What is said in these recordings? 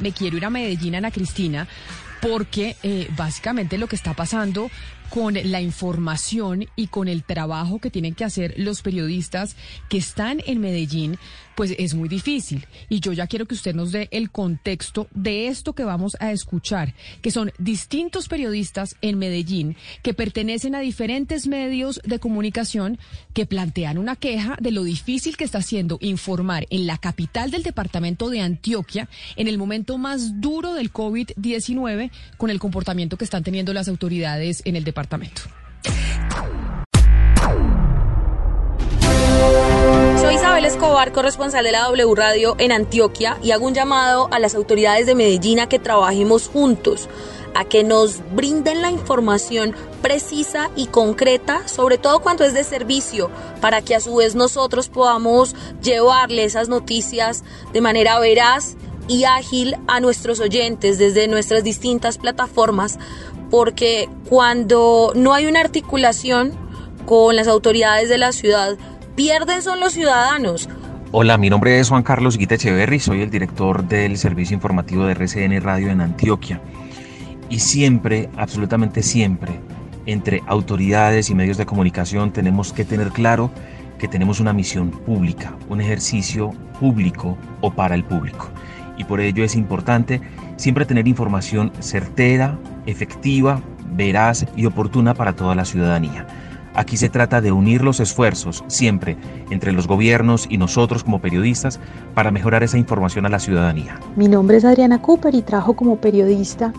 Me quiero ir a Medellín, Ana Cristina, porque eh, básicamente lo que está pasando con la información y con el trabajo que tienen que hacer los periodistas que están en Medellín, pues es muy difícil. Y yo ya quiero que usted nos dé el contexto de esto que vamos a escuchar, que son distintos periodistas en Medellín que pertenecen a diferentes medios de comunicación que plantean una queja de lo difícil que está siendo informar en la capital del departamento de Antioquia en el momento más duro del COVID-19 con el comportamiento que están teniendo las autoridades en el departamento Soy Isabel Escobar, corresponsal de la W Radio en Antioquia, y hago un llamado a las autoridades de Medellín a que trabajemos juntos, a que nos brinden la información precisa y concreta, sobre todo cuando es de servicio, para que a su vez nosotros podamos llevarle esas noticias de manera veraz y ágil a nuestros oyentes desde nuestras distintas plataformas, porque cuando no hay una articulación con las autoridades de la ciudad, pierden son los ciudadanos. Hola, mi nombre es Juan Carlos Guita Echeverry, soy el director del servicio informativo de RCN Radio en Antioquia. Y siempre, absolutamente siempre, entre autoridades y medios de comunicación tenemos que tener claro que tenemos una misión pública, un ejercicio público o para el público. Y por ello es importante siempre tener información certera, efectiva, veraz y oportuna para toda la ciudadanía. Aquí se trata de unir los esfuerzos siempre entre los gobiernos y nosotros como periodistas para mejorar esa información a la ciudadanía. Mi nombre es Adriana Cooper y trabajo como periodista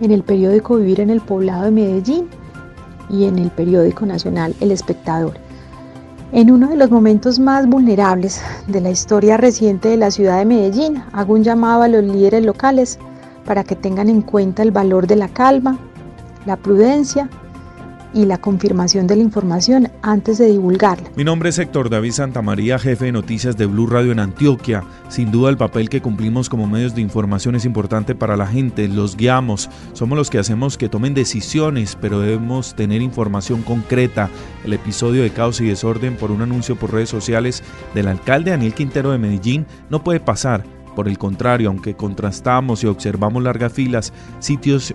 en el periódico Vivir en el Poblado de Medellín y en el periódico nacional El Espectador. En uno de los momentos más vulnerables de la historia reciente de la ciudad de Medellín, hago un llamado a los líderes locales para que tengan en cuenta el valor de la calma, la prudencia y la confirmación de la información antes de divulgarla. Mi nombre es Héctor David Santamaría, jefe de noticias de Blue Radio en Antioquia. Sin duda el papel que cumplimos como medios de información es importante para la gente, los guiamos, somos los que hacemos que tomen decisiones, pero debemos tener información concreta. El episodio de caos y desorden por un anuncio por redes sociales del alcalde Daniel Quintero de Medellín no puede pasar por el contrario, aunque contrastamos y observamos largas filas, sitios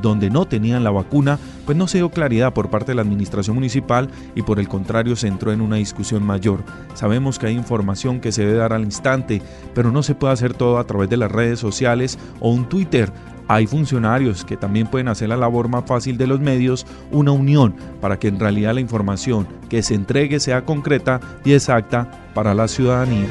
donde no tenían la vacuna, pues no se dio claridad por parte de la administración municipal y por el contrario se entró en una discusión mayor. Sabemos que hay información que se debe dar al instante, pero no se puede hacer todo a través de las redes sociales o un Twitter. Hay funcionarios que también pueden hacer la labor más fácil de los medios, una unión para que en realidad la información que se entregue sea concreta y exacta para la ciudadanía.